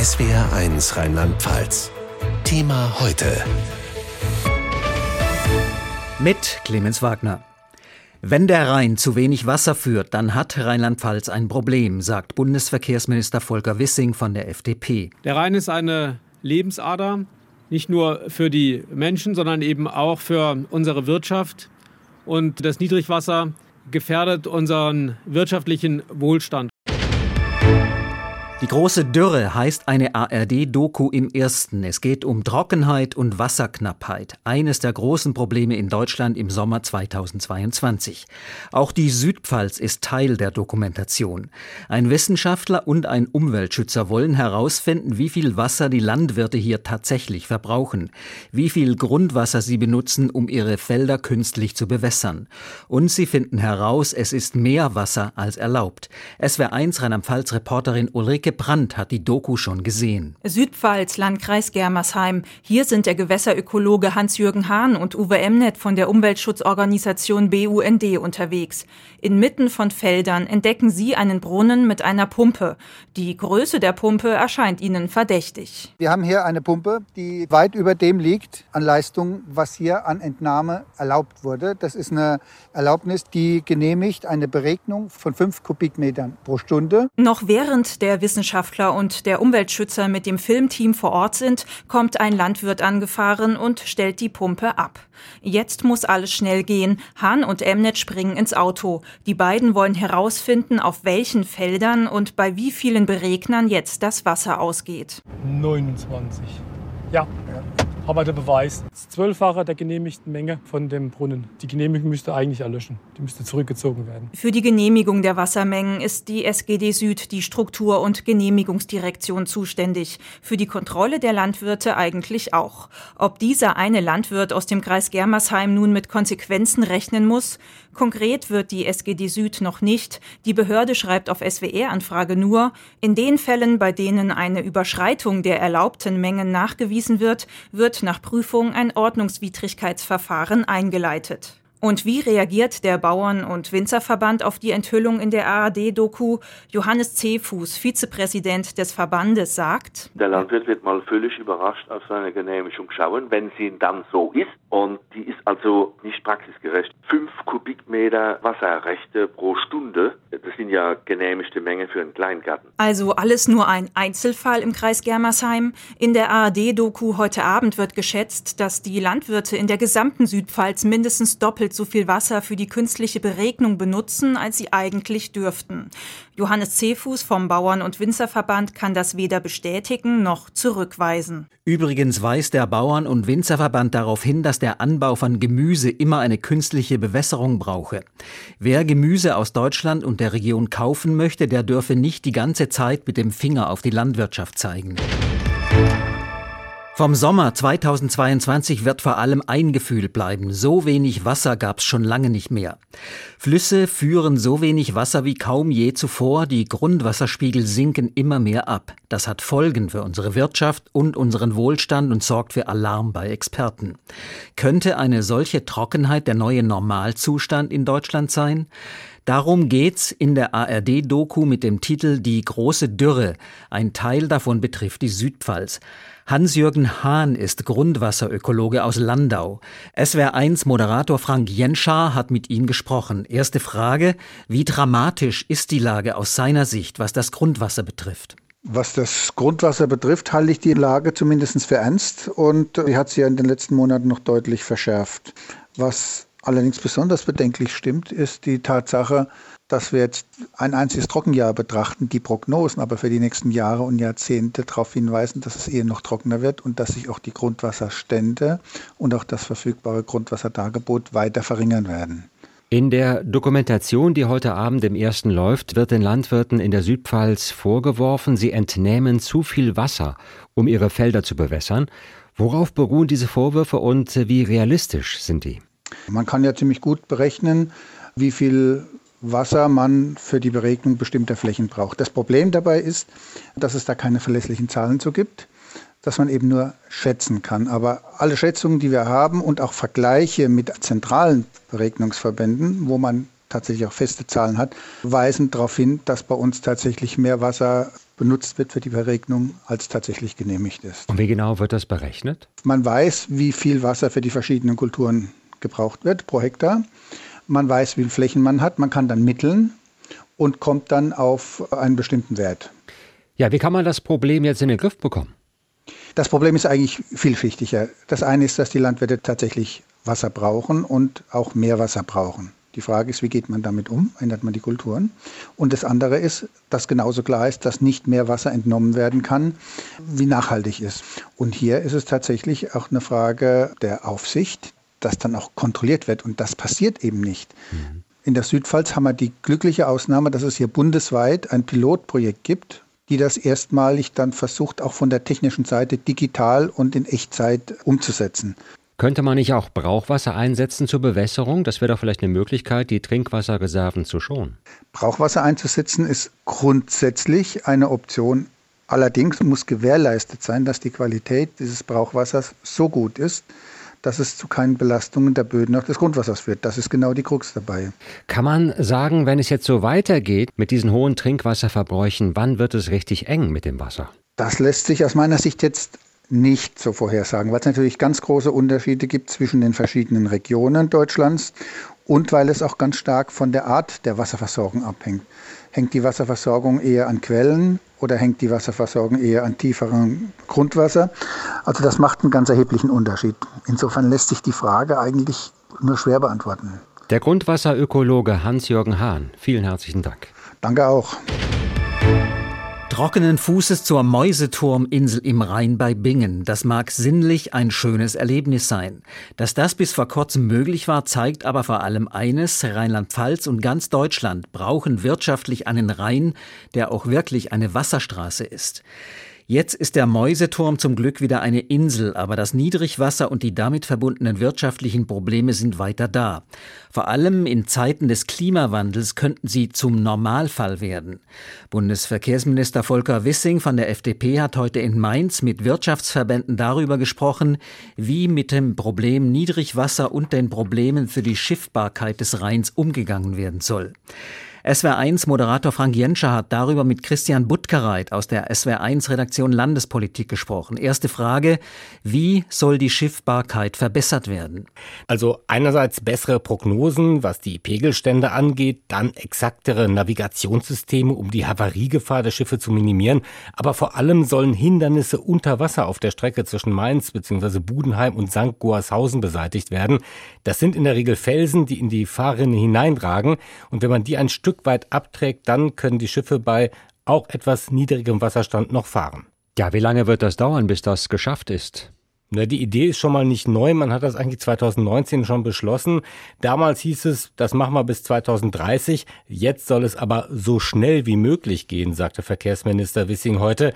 SWR1 Rheinland-Pfalz. Thema heute. Mit Clemens Wagner. Wenn der Rhein zu wenig Wasser führt, dann hat Rheinland-Pfalz ein Problem, sagt Bundesverkehrsminister Volker Wissing von der FDP. Der Rhein ist eine Lebensader, nicht nur für die Menschen, sondern eben auch für unsere Wirtschaft. Und das Niedrigwasser gefährdet unseren wirtschaftlichen Wohlstand. Die große Dürre heißt eine ARD-Doku im ersten. Es geht um Trockenheit und Wasserknappheit, eines der großen Probleme in Deutschland im Sommer 2022. Auch die Südpfalz ist Teil der Dokumentation. Ein Wissenschaftler und ein Umweltschützer wollen herausfinden, wie viel Wasser die Landwirte hier tatsächlich verbrauchen, wie viel Grundwasser sie benutzen, um ihre Felder künstlich zu bewässern. Und sie finden heraus, es ist mehr Wasser als erlaubt. SWR 1 Rheinland-Pfalz-Reporterin Ulrike Ulrike Brandt hat die Doku schon gesehen. Südpfalz, Landkreis Germersheim. Hier sind der Gewässerökologe Hans-Jürgen Hahn und Uwe Emnet von der Umweltschutzorganisation BUND unterwegs. Inmitten von Feldern entdecken sie einen Brunnen mit einer Pumpe. Die Größe der Pumpe erscheint ihnen verdächtig. Wir haben hier eine Pumpe, die weit über dem liegt an Leistung, was hier an Entnahme erlaubt wurde. Das ist eine Erlaubnis, die genehmigt eine Beregnung von fünf Kubikmetern pro Stunde. Noch während der Wissenschaft Wissenschaftler und der Umweltschützer mit dem Filmteam vor Ort sind, kommt ein Landwirt angefahren und stellt die Pumpe ab. Jetzt muss alles schnell gehen. Hahn und Emnet springen ins Auto. Die beiden wollen herausfinden, auf welchen Feldern und bei wie vielen Beregnern jetzt das Wasser ausgeht. 29. Ja. Aber der Beweis. Das Zwölffache der genehmigten Menge von dem Brunnen. Die Genehmigung müsste eigentlich erlöschen. Die müsste zurückgezogen werden. Für die Genehmigung der Wassermengen ist die SGD Süd, die Struktur- und Genehmigungsdirektion, zuständig. Für die Kontrolle der Landwirte eigentlich auch. Ob dieser eine Landwirt aus dem Kreis Germersheim nun mit Konsequenzen rechnen muss? Konkret wird die SGD Süd noch nicht. Die Behörde schreibt auf SWR-Anfrage nur, in den Fällen, bei denen eine Überschreitung der erlaubten Mengen nachgewiesen wird, wird nach Prüfung ein Ordnungswidrigkeitsverfahren eingeleitet. Und wie reagiert der Bauern- und Winzerverband auf die Enthüllung in der ARD-Doku? Johannes Cefuß, Vizepräsident des Verbandes, sagt, Der Landwirt wird mal völlig überrascht auf seine Genehmigung schauen, wenn sie dann so ist. Und die ist also nicht praxisgerecht. Fünf Kubikmeter Wasserrechte pro Stunde, das sind ja genehmigte Menge für einen Kleingarten. Also alles nur ein Einzelfall im Kreis Germersheim. In der ARD-Doku heute Abend wird geschätzt, dass die Landwirte in der gesamten Südpfalz mindestens doppelt so viel Wasser für die künstliche Beregnung benutzen, als sie eigentlich dürften. Johannes Cefuß vom Bauern- und Winzerverband kann das weder bestätigen noch zurückweisen. Übrigens weist der Bauern- und Winzerverband darauf hin, dass der Anbau von Gemüse immer eine künstliche Bewässerung brauche. Wer Gemüse aus Deutschland und der Region kaufen möchte, der dürfe nicht die ganze Zeit mit dem Finger auf die Landwirtschaft zeigen. Vom Sommer 2022 wird vor allem ein Gefühl bleiben. So wenig Wasser gab's schon lange nicht mehr. Flüsse führen so wenig Wasser wie kaum je zuvor. Die Grundwasserspiegel sinken immer mehr ab. Das hat Folgen für unsere Wirtschaft und unseren Wohlstand und sorgt für Alarm bei Experten. Könnte eine solche Trockenheit der neue Normalzustand in Deutschland sein? Darum geht's in der ARD-Doku mit dem Titel Die große Dürre. Ein Teil davon betrifft die Südpfalz. Hans-Jürgen Hahn ist Grundwasserökologe aus Landau. SWR1 Moderator Frank Jenschar hat mit ihm gesprochen. Erste Frage, wie dramatisch ist die Lage aus seiner Sicht, was das Grundwasser betrifft? Was das Grundwasser betrifft, halte ich die Lage zumindest für ernst und die hat sich ja in den letzten Monaten noch deutlich verschärft. Was allerdings besonders bedenklich stimmt, ist die Tatsache, dass wir jetzt ein einziges Trockenjahr betrachten, die Prognosen aber für die nächsten Jahre und Jahrzehnte darauf hinweisen, dass es eher noch trockener wird und dass sich auch die Grundwasserstände und auch das verfügbare Grundwasserdargebot weiter verringern werden. In der Dokumentation, die heute Abend im ersten läuft, wird den Landwirten in der Südpfalz vorgeworfen, sie entnehmen zu viel Wasser, um ihre Felder zu bewässern. Worauf beruhen diese Vorwürfe und wie realistisch sind die? Man kann ja ziemlich gut berechnen, wie viel Wasser man für die Beregnung bestimmter Flächen braucht. Das Problem dabei ist, dass es da keine verlässlichen Zahlen zu gibt, dass man eben nur schätzen kann. Aber alle Schätzungen, die wir haben und auch Vergleiche mit zentralen Beregnungsverbänden, wo man tatsächlich auch feste Zahlen hat, weisen darauf hin, dass bei uns tatsächlich mehr Wasser benutzt wird für die Verregnung, als tatsächlich genehmigt ist. Und wie genau wird das berechnet? Man weiß, wie viel Wasser für die verschiedenen Kulturen gebraucht wird pro Hektar. Man weiß, wie viele Flächen man hat. Man kann dann mitteln und kommt dann auf einen bestimmten Wert. Ja, wie kann man das Problem jetzt in den Griff bekommen? Das Problem ist eigentlich vielschichtiger. Das eine ist, dass die Landwirte tatsächlich Wasser brauchen und auch mehr Wasser brauchen. Die Frage ist, wie geht man damit um? Ändert man die Kulturen? Und das andere ist, dass genauso klar ist, dass nicht mehr Wasser entnommen werden kann, wie nachhaltig ist. Und hier ist es tatsächlich auch eine Frage der Aufsicht, dass dann auch kontrolliert wird. Und das passiert eben nicht. Mhm. In der Südpfalz haben wir die glückliche Ausnahme, dass es hier bundesweit ein Pilotprojekt gibt, die das erstmalig dann versucht, auch von der technischen Seite digital und in Echtzeit umzusetzen. Könnte man nicht auch Brauchwasser einsetzen zur Bewässerung? Das wäre doch vielleicht eine Möglichkeit, die Trinkwasserreserven zu schonen. Brauchwasser einzusetzen ist grundsätzlich eine Option. Allerdings muss gewährleistet sein, dass die Qualität dieses Brauchwassers so gut ist, dass es zu keinen Belastungen der Böden auch des Grundwassers führt. Das ist genau die Krux dabei. Kann man sagen, wenn es jetzt so weitergeht mit diesen hohen Trinkwasserverbräuchen, wann wird es richtig eng mit dem Wasser? Das lässt sich aus meiner Sicht jetzt nicht so vorhersagen, weil es natürlich ganz große Unterschiede gibt zwischen den verschiedenen Regionen Deutschlands und weil es auch ganz stark von der Art der Wasserversorgung abhängt. Hängt die Wasserversorgung eher an Quellen oder hängt die Wasserversorgung eher an tieferem Grundwasser? Also das macht einen ganz erheblichen Unterschied. Insofern lässt sich die Frage eigentlich nur schwer beantworten. Der Grundwasserökologe Hans-Jürgen Hahn, vielen herzlichen Dank. Danke auch. Trockenen Fußes zur Mäuseturminsel im Rhein bei Bingen. Das mag sinnlich ein schönes Erlebnis sein. Dass das bis vor kurzem möglich war, zeigt aber vor allem eines. Rheinland-Pfalz und ganz Deutschland brauchen wirtschaftlich einen Rhein, der auch wirklich eine Wasserstraße ist. Jetzt ist der Mäuseturm zum Glück wieder eine Insel, aber das Niedrigwasser und die damit verbundenen wirtschaftlichen Probleme sind weiter da. Vor allem in Zeiten des Klimawandels könnten sie zum Normalfall werden. Bundesverkehrsminister Volker Wissing von der FDP hat heute in Mainz mit Wirtschaftsverbänden darüber gesprochen, wie mit dem Problem Niedrigwasser und den Problemen für die Schiffbarkeit des Rheins umgegangen werden soll. SWR1-Moderator Frank Jenscher hat darüber mit Christian Buttgereit aus der SWR1-Redaktion Landespolitik gesprochen. Erste Frage, wie soll die Schiffbarkeit verbessert werden? Also einerseits bessere Prognosen, was die Pegelstände angeht, dann exaktere Navigationssysteme, um die Havariegefahr der Schiffe zu minimieren, aber vor allem sollen Hindernisse unter Wasser auf der Strecke zwischen Mainz bzw. Budenheim und St. Goarshausen beseitigt werden. Das sind in der Regel Felsen, die in die Fahrrinne hineinragen und wenn man die ein Stück Stück weit abträgt, dann können die Schiffe bei auch etwas niedrigem Wasserstand noch fahren. Ja, wie lange wird das dauern, bis das geschafft ist? Na, die Idee ist schon mal nicht neu. Man hat das eigentlich 2019 schon beschlossen. Damals hieß es, das machen wir bis 2030. Jetzt soll es aber so schnell wie möglich gehen, sagte Verkehrsminister Wissing heute.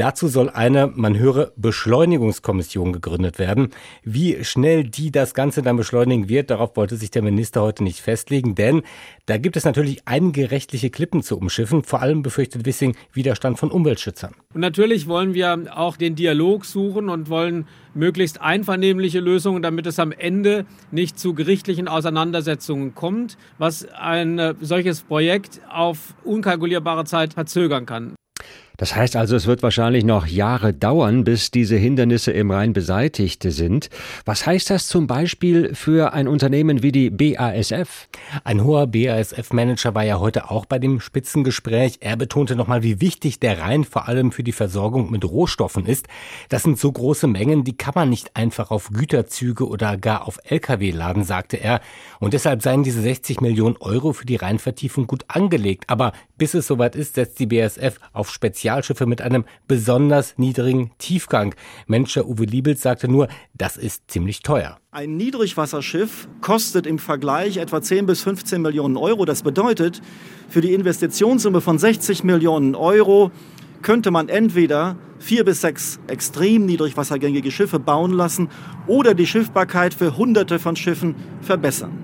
Dazu soll eine, man höre, Beschleunigungskommission gegründet werden. Wie schnell die das Ganze dann beschleunigen wird, darauf wollte sich der Minister heute nicht festlegen, denn da gibt es natürlich einige rechtliche Klippen zu umschiffen. Vor allem befürchtet Wissing Widerstand von Umweltschützern. Und natürlich wollen wir auch den Dialog suchen und wollen möglichst einvernehmliche Lösungen, damit es am Ende nicht zu gerichtlichen Auseinandersetzungen kommt, was ein solches Projekt auf unkalkulierbare Zeit verzögern kann. Das heißt also, es wird wahrscheinlich noch Jahre dauern, bis diese Hindernisse im Rhein beseitigt sind. Was heißt das zum Beispiel für ein Unternehmen wie die BASF? Ein hoher BASF-Manager war ja heute auch bei dem Spitzengespräch. Er betonte nochmal, wie wichtig der Rhein vor allem für die Versorgung mit Rohstoffen ist. Das sind so große Mengen, die kann man nicht einfach auf Güterzüge oder gar auf Lkw laden, sagte er. Und deshalb seien diese 60 Millionen Euro für die Rheinvertiefung gut angelegt. Aber bis es soweit ist, setzt die BASF auf Spezial Spezialschiffe mit einem besonders niedrigen Tiefgang. Manager Uwe Liebels sagte nur, das ist ziemlich teuer. Ein Niedrigwasserschiff kostet im Vergleich etwa 10 bis 15 Millionen Euro. Das bedeutet, für die Investitionssumme von 60 Millionen Euro könnte man entweder vier bis sechs extrem niedrigwassergängige Schiffe bauen lassen oder die Schiffbarkeit für Hunderte von Schiffen verbessern.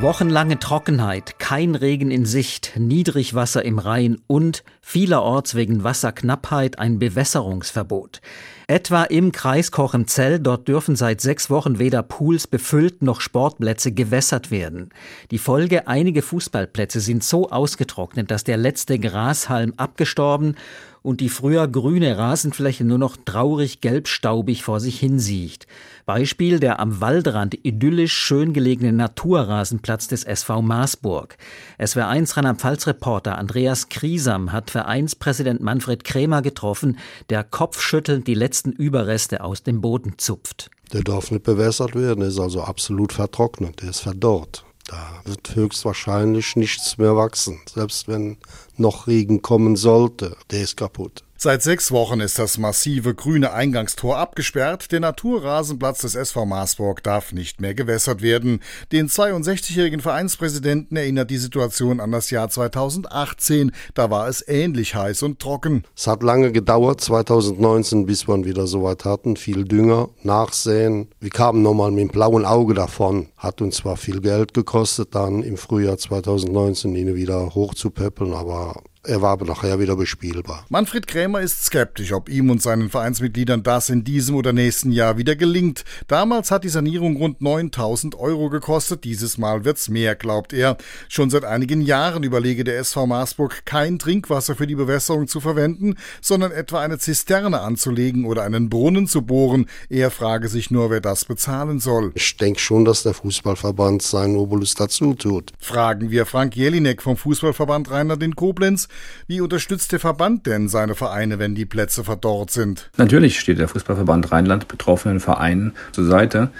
Wochenlange Trockenheit, kein Regen in Sicht, Niedrigwasser im Rhein und vielerorts wegen Wasserknappheit ein Bewässerungsverbot. Etwa im Kreis Kochemzell, dort dürfen seit sechs Wochen weder Pools befüllt noch Sportplätze gewässert werden. Die Folge, einige Fußballplätze sind so ausgetrocknet, dass der letzte Grashalm abgestorben und die früher grüne Rasenfläche nur noch traurig gelbstaubig vor sich hinsiecht. Beispiel der am Waldrand idyllisch schön gelegene Naturrasenplatz des SV Maasburg. SWR1 Rheinland-Pfalz-Reporter Andreas Kriesam hat Vereinspräsident Manfred Krämer getroffen, der kopfschüttelnd die letzten Überreste aus dem Boden zupft. Der darf nicht bewässert werden, ist also absolut vertrocknet, der ist verdorrt. Da wird höchstwahrscheinlich nichts mehr wachsen, selbst wenn noch Regen kommen sollte. Der ist kaputt. Seit sechs Wochen ist das massive grüne Eingangstor abgesperrt. Der Naturrasenplatz des SV Marsburg darf nicht mehr gewässert werden. Den 62-jährigen Vereinspräsidenten erinnert die Situation an das Jahr 2018. Da war es ähnlich heiß und trocken. Es hat lange gedauert, 2019, bis wir wieder so weit hatten. Viel Dünger, Nachsäen. Wir kamen nochmal mit dem blauen Auge davon. Hat uns zwar viel Geld gekostet, dann im Frühjahr 2019 ihn wieder hochzupäppeln, aber er war aber nachher wieder bespielbar. Manfred Krämer ist skeptisch, ob ihm und seinen Vereinsmitgliedern das in diesem oder nächsten Jahr wieder gelingt. Damals hat die Sanierung rund 9000 Euro gekostet. Dieses Mal wird's mehr, glaubt er. Schon seit einigen Jahren überlege der SV Marsburg, kein Trinkwasser für die Bewässerung zu verwenden, sondern etwa eine Zisterne anzulegen oder einen Brunnen zu bohren. Er frage sich nur, wer das bezahlen soll. Ich denke schon, dass der Fußballverband seinen Obolus dazu tut. Fragen wir Frank Jelinek vom Fußballverband Rheinland in Koblenz. Wie unterstützt der Verband denn seine Vereine, wenn die Plätze verdorrt sind? Natürlich steht der Fußballverband Rheinland betroffenen Vereinen zur Seite,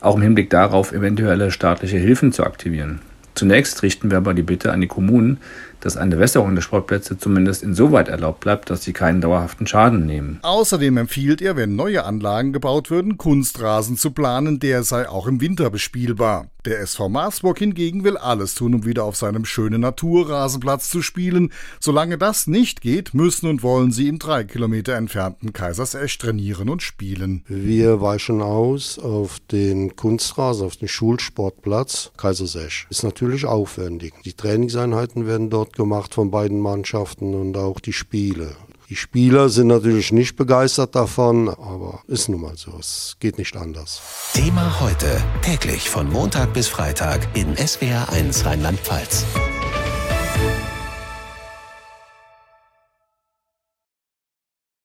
auch im Hinblick darauf, eventuelle staatliche Hilfen zu aktivieren. Zunächst richten wir aber die Bitte an die Kommunen, dass eine Wässerung der Sportplätze zumindest insoweit erlaubt bleibt, dass sie keinen dauerhaften Schaden nehmen. Außerdem empfiehlt er, wenn neue Anlagen gebaut würden, Kunstrasen zu planen, der sei auch im Winter bespielbar. Der SV Marsburg hingegen will alles tun, um wieder auf seinem schönen Naturrasenplatz zu spielen. Solange das nicht geht, müssen und wollen sie im drei Kilometer entfernten Kaisersesch trainieren und spielen. Wir weichen aus auf den Kunstrasen, auf den Schulsportplatz Kaisersesch. Ist natürlich aufwendig. Die Trainingseinheiten werden dort gemacht von beiden Mannschaften und auch die Spiele. Die Spieler sind natürlich nicht begeistert davon, aber ist nun mal so. Es geht nicht anders. Thema heute. Täglich von Montag bis Freitag in SWR1 Rheinland-Pfalz.